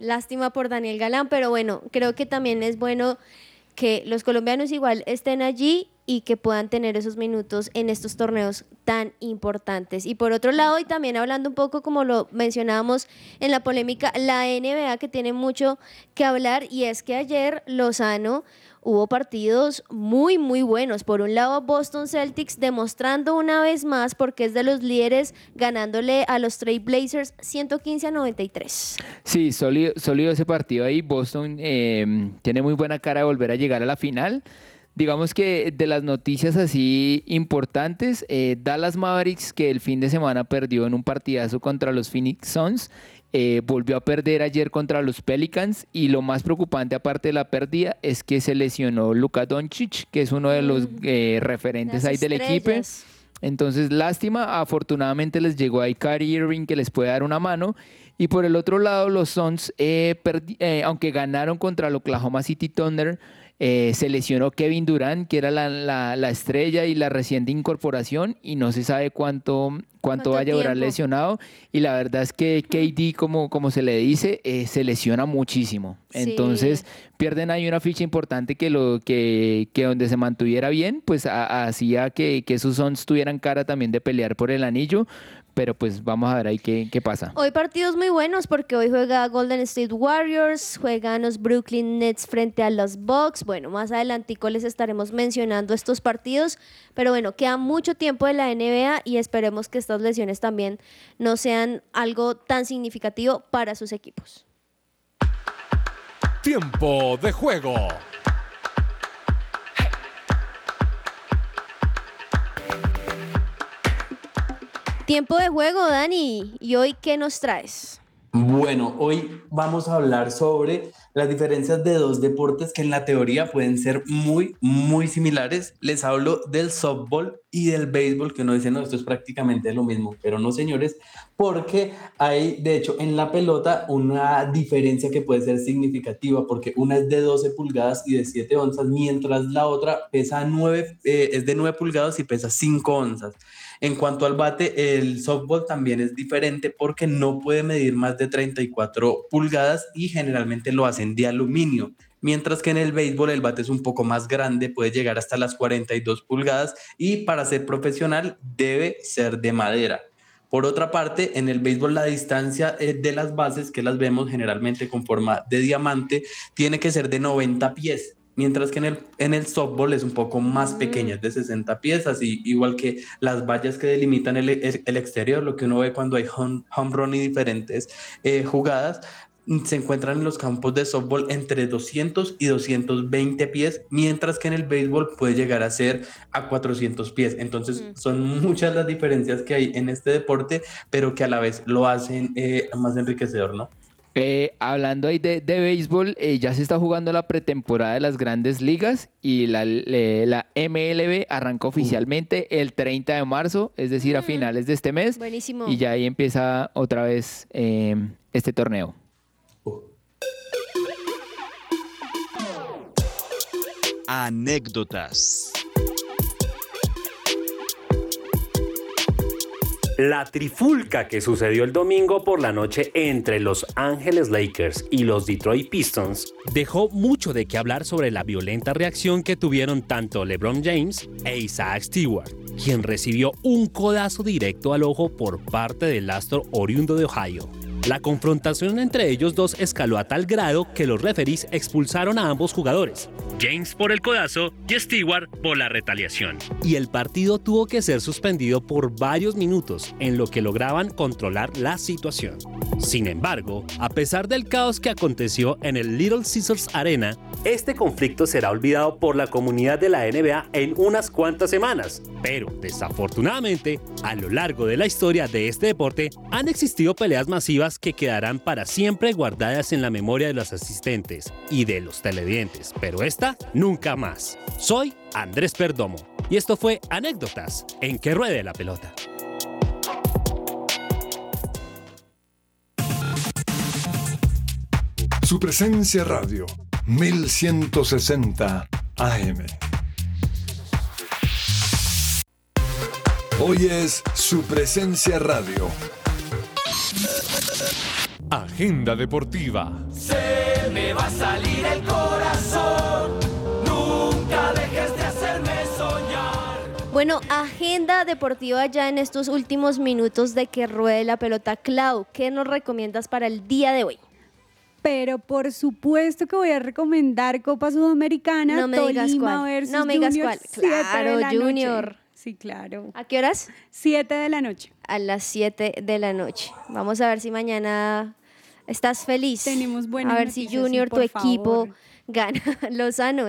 Lástima por Daniel Galán, pero bueno, creo que también es bueno que los colombianos igual estén allí y que puedan tener esos minutos en estos torneos tan importantes. Y por otro lado, y también hablando un poco como lo mencionábamos en la polémica, la NBA que tiene mucho que hablar y es que ayer Lozano hubo partidos muy, muy buenos. Por un lado, Boston Celtics demostrando una vez más porque es de los líderes ganándole a los Trail Blazers 115 a 93. Sí, sólido, ese partido ahí. Boston eh, tiene muy buena cara de volver a llegar a la final. Digamos que de las noticias así importantes, eh, Dallas Mavericks, que el fin de semana perdió en un partidazo contra los Phoenix Suns, eh, volvió a perder ayer contra los Pelicans y lo más preocupante aparte de la pérdida es que se lesionó Luka Doncic, que es uno de los mm. eh, referentes ahí del equipo. Entonces, lástima, afortunadamente les llegó ahí Kyrie Irving que les puede dar una mano. Y por el otro lado, los Suns, aunque ganaron contra el Oklahoma City Thunder, eh, se lesionó Kevin Durant, que era la, estrella y la reciente incorporación, y no se sabe cuánto, cuánto ¿Cuánto vaya a durar lesionado. Y la verdad es que KD, como, como se le dice, eh, se lesiona muchísimo. Sí. Entonces pierden ahí una ficha importante que, lo, que, que donde se mantuviera bien, pues hacía que, que esos Suns tuvieran cara también de pelear por el anillo. Pero pues vamos a ver ahí qué, qué pasa. Hoy partidos muy buenos porque hoy juega Golden State Warriors, juegan los Brooklyn Nets frente a los Bucks. Bueno, más adelantico les estaremos mencionando estos partidos, pero bueno, queda mucho tiempo de la NBA y esperemos que estas lesiones también no sean algo tan significativo para sus equipos. Tiempo de juego. Tiempo de juego, Dani. ¿Y hoy qué nos traes? Bueno, hoy vamos a hablar sobre las diferencias de dos deportes que en la teoría pueden ser muy, muy similares. Les hablo del softball y del béisbol, que uno dice, no, esto es prácticamente lo mismo, pero no, señores, porque hay, de hecho, en la pelota una diferencia que puede ser significativa, porque una es de 12 pulgadas y de 7 onzas, mientras la otra pesa 9, eh, es de 9 pulgadas y pesa 5 onzas. En cuanto al bate, el softball también es diferente porque no puede medir más de 34 pulgadas y generalmente lo hacen de aluminio. Mientras que en el béisbol el bate es un poco más grande, puede llegar hasta las 42 pulgadas y para ser profesional debe ser de madera. Por otra parte, en el béisbol la distancia eh, de las bases, que las vemos generalmente con forma de diamante, tiene que ser de 90 pies mientras que en el, en el softball es un poco más pequeña, es de 60 pies, así igual que las vallas que delimitan el, el- el exterior, lo que uno ve cuando hay home, home run y diferentes eh, jugadas, mm, se encuentran en los campos de softball entre 200 y 220 pies, mientras que en el béisbol puede llegar a ser a 400 pies. Entonces Mm. son muchas las diferencias que hay en este deporte, pero que a la vez lo hacen eh, más enriquecedor, ¿no? Eh, hablando ahí de, de béisbol, eh, ya se está jugando la pretemporada de las grandes ligas y la, le- la MLB arranca oficialmente el 30 de marzo, es decir, a finales de este mes. Buenísimo. Y ya ahí empieza otra vez eh, este torneo. Anécdotas. La trifulca que sucedió el domingo por la noche entre Los Ángeles Lakers y los Detroit Pistons dejó mucho de qué hablar sobre la violenta reacción que tuvieron tanto LeBron James e Isaac Stewart, quien recibió un codazo directo al ojo por parte del astro oriundo de Ohio. La confrontación entre ellos dos escaló a tal grado que los referees expulsaron a ambos jugadores, James por el codazo y Stewart por la retaliación. Y el partido tuvo que ser suspendido por varios minutos en lo que lograban controlar la situación. Sin embargo, a pesar del caos que aconteció en el Little Caesars Arena, este conflicto será olvidado por la comunidad de la NBA en unas cuantas semanas. Pero, desafortunadamente, a lo largo de la historia de este deporte han existido peleas masivas que quedarán para siempre guardadas en la memoria de los asistentes y de los televidentes, pero esta nunca más. Soy Andrés Perdomo y esto fue Anécdotas en que ruede la pelota. Su presencia radio, 1160 AM. Hoy es su presencia radio. Agenda deportiva. Se me va a salir el corazón. Nunca dejes de hacerme soñar. Bueno, agenda deportiva ya en estos últimos minutos de que ruede la pelota. Clau, ¿qué nos recomiendas para el día de hoy? Pero por supuesto que voy a recomendar Copa Sudamericana, No me digas Tolima cuál. versus No me digas Junior, cuál. siete Claro, noche. Junior. Sí, claro. ¿A qué horas? 7 de la noche. A las 7 de la noche. Vamos a ver si mañana estás feliz. Tenemos buenas A ver si sí, Junior, tu equipo, favor. gana. Lozano.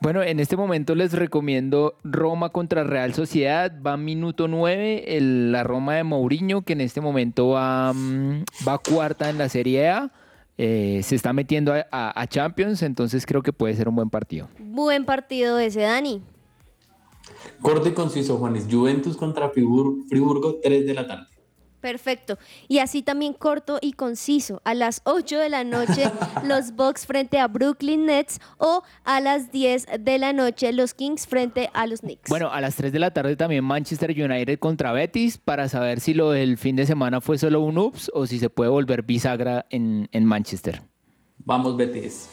Bueno, en este momento les recomiendo Roma contra Real Sociedad. Va minuto 9, el- la Roma de Mourinho, que en este momento va, mm, va cuarta en la Serie A. Eh, se está metiendo a, a- a Champions, entonces creo que puede ser un buen partido. Buen partido ese, Dani. Corto y conciso, Juanes. Juventus contra Fribur- Friburgo, 3 de la tarde. Perfecto. Y así también corto y conciso. A las 8 de la noche los Bucks frente a Brooklyn Nets o a las 10 de la noche los Kings frente a los Knicks. Bueno, a las 3 de la tarde también Manchester United contra Betis para saber si lo del fin de semana fue solo un ups o si se puede volver bisagra en, en Manchester. Vamos, Betis.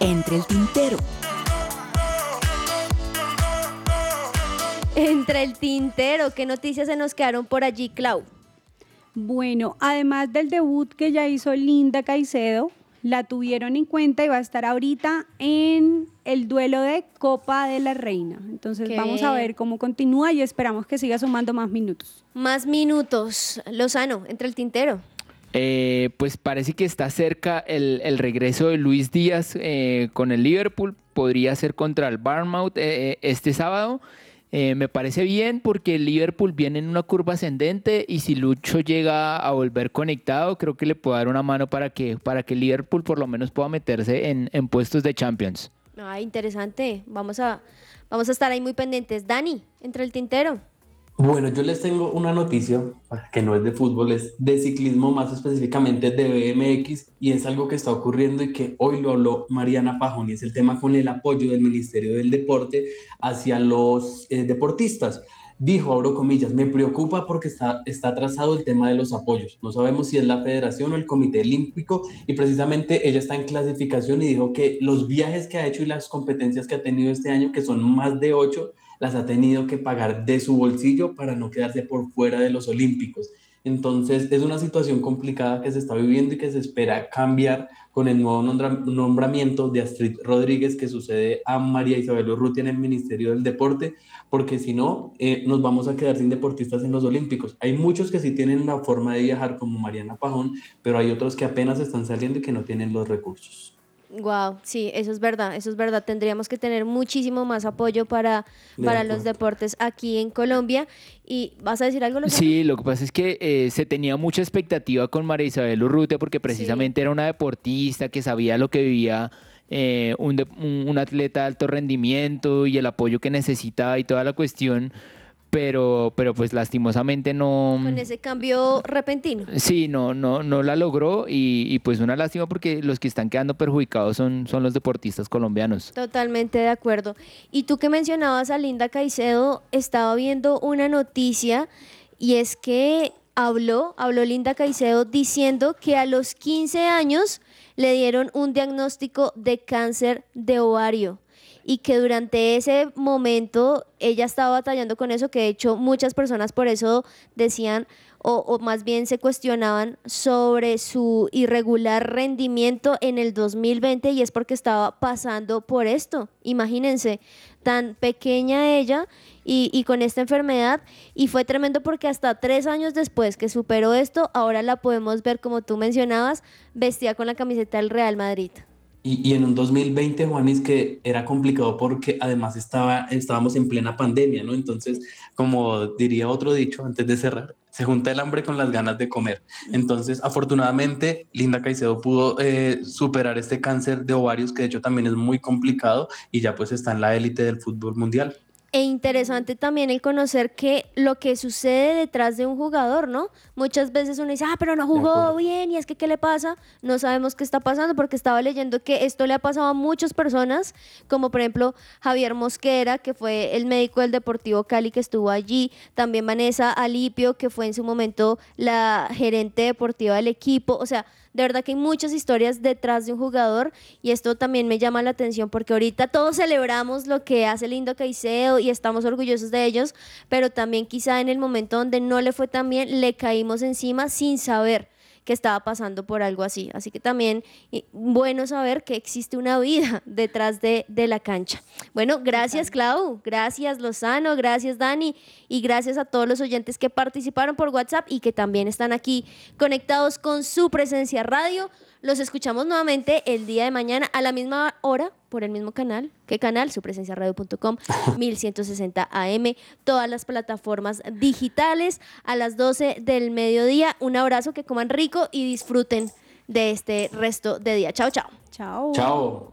Entre el tintero. Entre el tintero, ¿qué noticias se nos quedaron por allí, Clau? Bueno, además del debut que ya hizo Linda Caicedo, la tuvieron en cuenta y va a estar ahorita en el duelo de Copa de la Reina. Entonces Qué vamos a ver cómo continúa y esperamos que siga sumando más minutos. Más minutos. Lozano, entre el tintero. Eh, pues parece que está cerca el, el regreso de Luis Díaz eh, con el Liverpool. Podría ser contra el Barmouth eh, este sábado. Eh, me parece bien porque Liverpool viene en una curva ascendente y si Lucho llega a volver conectado, creo que le puede dar una mano para que, para que Liverpool por lo menos pueda meterse en, en puestos de Champions. Ah, interesante. Vamos a, vamos a estar ahí muy pendientes. Dani, entre el tintero. Bueno, yo les tengo una noticia que no es de fútbol, es de ciclismo, más específicamente de BMX, y es algo que está ocurriendo y que hoy lo habló Mariana Pajón, y es el tema con el apoyo del Ministerio del Deporte hacia los eh, deportistas. Dijo, abro comillas, me preocupa porque está, está atrasado el tema de los apoyos. No sabemos si es la federación o el Comité Olímpico y precisamente ella está en clasificación y dijo que los viajes que ha hecho y las competencias que ha tenido este año, que son más de ocho, las ha tenido que pagar de su bolsillo para no quedarse por fuera de los Olímpicos. Entonces es una situación complicada que se está viviendo y que se espera cambiar con el nuevo nombra- nombramiento de Astrid Rodríguez que sucede a María Isabel Urrutia en el Ministerio del Deporte, porque si no, eh, nos vamos a quedar sin deportistas en los Olímpicos. Hay muchos que sí tienen una forma de viajar como Mariana Pajón, pero hay otros que apenas están saliendo y que no tienen los recursos. Wow, sí, eso es verdad, eso es verdad. Tendríamos que tener muchísimo más apoyo para, para los deportes aquí en Colombia. ¿Y vas a decir algo, Lozano? Sí, lo que pasa es que eh, se tenía mucha expectativa con María Isabel Urrutia porque precisamente era una deportista que sabía lo que vivía eh, un, de- un- un atleta de alto rendimiento y el apoyo que necesitaba y toda la cuestión, pero, pero pues lastimosamente no... Con ese cambio repentino. Sí, no, no, no la logró y, y, pues una lástima porque los que están quedando perjudicados son, son los deportistas colombianos. Totalmente de acuerdo. Y tú que mencionabas a Linda Caicedo, estaba viendo una noticia y es que habló, habló Linda Caicedo diciendo que a los 15 años le dieron un diagnóstico de cáncer de ovario y que durante ese momento ella estaba batallando con eso, que de hecho muchas personas por eso decían o, o más bien se cuestionaban sobre su irregular rendimiento en el 2020 y es porque estaba pasando por esto. Imagínense, tan pequeña ella y, y con esta enfermedad y fue tremendo porque hasta tres años después que superó esto, ahora la podemos ver como tú mencionabas, vestida con la camiseta del Real Madrid. Y, en un 2020, Juanis, que era complicado porque además estaba, estábamos en plena pandemia, ¿no? Entonces, como diría otro dicho antes de cerrar, se junta el hambre con las ganas de comer. Entonces, afortunadamente, Linda Caicedo pudo eh, superar este cáncer de ovarios, que de hecho también es muy complicado y ya pues está en la élite del fútbol mundial. E interesante también el conocer que lo que sucede detrás de un jugador, ¿no? Muchas veces uno dice, ah, pero no jugó bien y es que, ¿qué le pasa? No sabemos qué está pasando porque estaba leyendo que esto le ha pasado a muchas personas, como por ejemplo Javier Mosquera, que fue el médico del Deportivo Cali que estuvo allí, también Vanessa Alipio, que fue en su momento la gerente deportiva del equipo, o sea, de verdad que hay muchas historias detrás de un jugador y esto también me llama la atención porque ahorita todos celebramos lo que hace Lindo Caicedo y estamos orgullosos de ellos, pero también quizá en el momento donde no le fue tan bien, le caímos encima sin saber que estaba pasando por algo así. Así que también bueno saber que existe una vida detrás de, de la cancha. Bueno, gracias Clau, gracias Lozano, gracias Dani y gracias a todos los oyentes que participaron por WhatsApp y que también están aquí conectados con su presencia radio. Los escuchamos nuevamente el día de mañana a la misma hora por el mismo canal. ¿Qué canal? Supresenciaradio.com, 1160 AM, todas las plataformas digitales a las 12 del mediodía. Un abrazo, que coman rico y disfruten de este resto de día. Chao, chao. Chao. Chao.